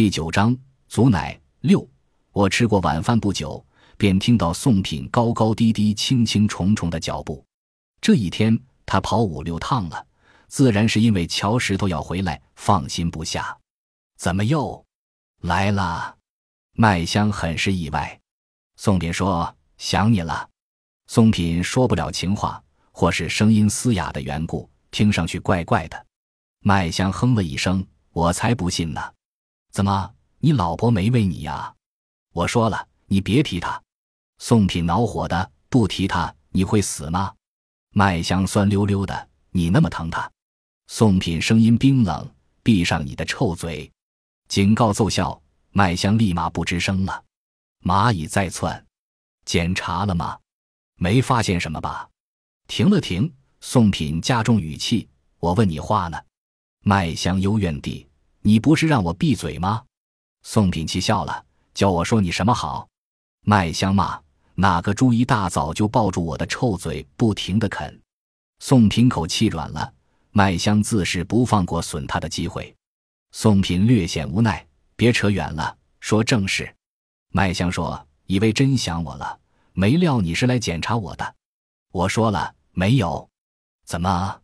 第九章足奶六。我吃过晚饭不久，便听到宋品高高低低、轻轻重重的脚步。这一天他跑五六趟了，自然是因为乔石头要回来，放心不下。怎么又来了？麦香很是意外。宋品说：“想你了。”宋品说不了情话，或是声音嘶哑的缘故，听上去怪怪的。麦香哼了一声：“我才不信呢。”怎么，你老婆没喂你呀？我说了，你别提她。宋品恼火的，不提她你会死吗？麦香酸溜溜的，你那么疼她？宋品声音冰冷，闭上你的臭嘴！警告奏效，麦香立马不吱声了。蚂蚁在窜，检查了吗？没发现什么吧？停了停，宋品加重语气：“我问你话呢。”麦香幽怨地。你不是让我闭嘴吗？宋品奇笑了，叫我说你什么好？麦香骂哪个猪一大早就抱住我的臭嘴，不停的啃。宋品口气软了，麦香自是不放过损他的机会。宋品略显无奈，别扯远了，说正事。麦香说：“以为真想我了，没料你是来检查我的。”我说了没有？怎么？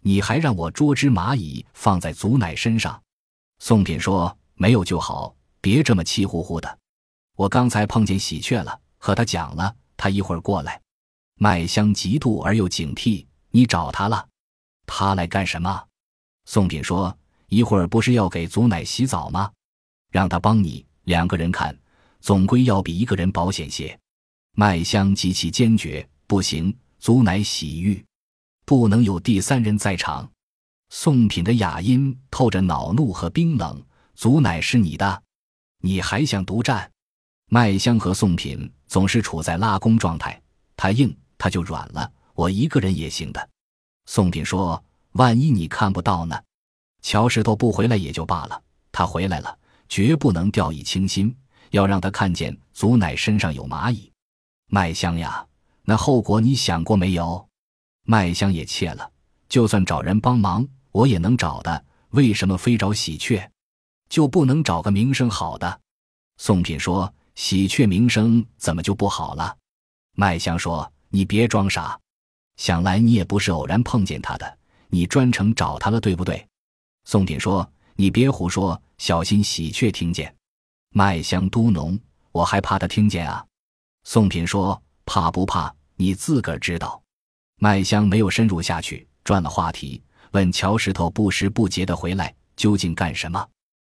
你还让我捉只蚂蚁放在祖奶身上？宋品说：“没有就好，别这么气呼呼的。我刚才碰见喜鹊了，和他讲了，他一会儿过来。”麦香嫉妒而又警惕：“你找他了？他来干什么？”宋品说：“一会儿不是要给祖奶洗澡吗？让他帮你，两个人看，总归要比一个人保险些。”麦香极其坚决：“不行，祖奶洗浴，不能有第三人在场。”宋品的哑音透着恼怒和冰冷：“祖乃是你的，你还想独占？”麦香和宋品总是处在拉弓状态，他硬他就软了，我一个人也行的。宋品说：“万一你看不到呢？乔石头不回来也就罢了，他回来了，绝不能掉以轻心，要让他看见祖乃身上有蚂蚁。”麦香呀，那后果你想过没有？麦香也怯了，就算找人帮忙。我也能找的，为什么非找喜鹊，就不能找个名声好的？宋品说：“喜鹊名声怎么就不好了？”麦香说：“你别装傻，想来你也不是偶然碰见他的，你专程找他了，对不对？”宋品说：“你别胡说，小心喜鹊听见。”麦香嘟哝：“我还怕他听见啊。”宋品说：“怕不怕，你自个儿知道。”麦香没有深入下去，转了话题。问乔石头不时不节的回来究竟干什么？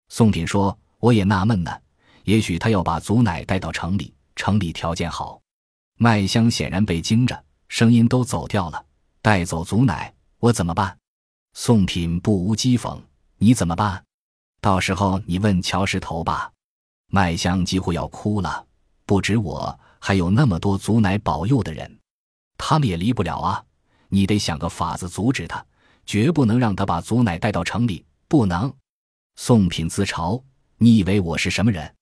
宋品说：“我也纳闷呢，也许他要把祖奶带到城里，城里条件好。”麦香显然被惊着，声音都走掉了。带走祖奶，我怎么办？宋品不无讥讽：“你怎么办？到时候你问乔石头吧。”麦香几乎要哭了。不止我，还有那么多祖奶保佑的人，他们也离不了啊！你得想个法子阻止他。绝不能让他把祖奶带到城里，不能。宋品自嘲：“你以为我是什么人，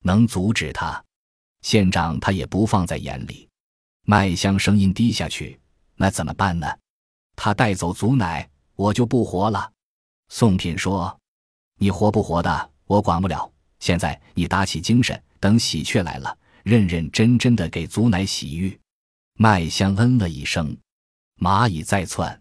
能阻止他？县长他也不放在眼里。”麦香声音低下去：“那怎么办呢？他带走祖奶，我就不活了。”宋品说：“你活不活的，我管不了。现在你打起精神，等喜鹊来了，认认真真的给祖奶洗浴。”麦香嗯了一声：“蚂蚁在窜。”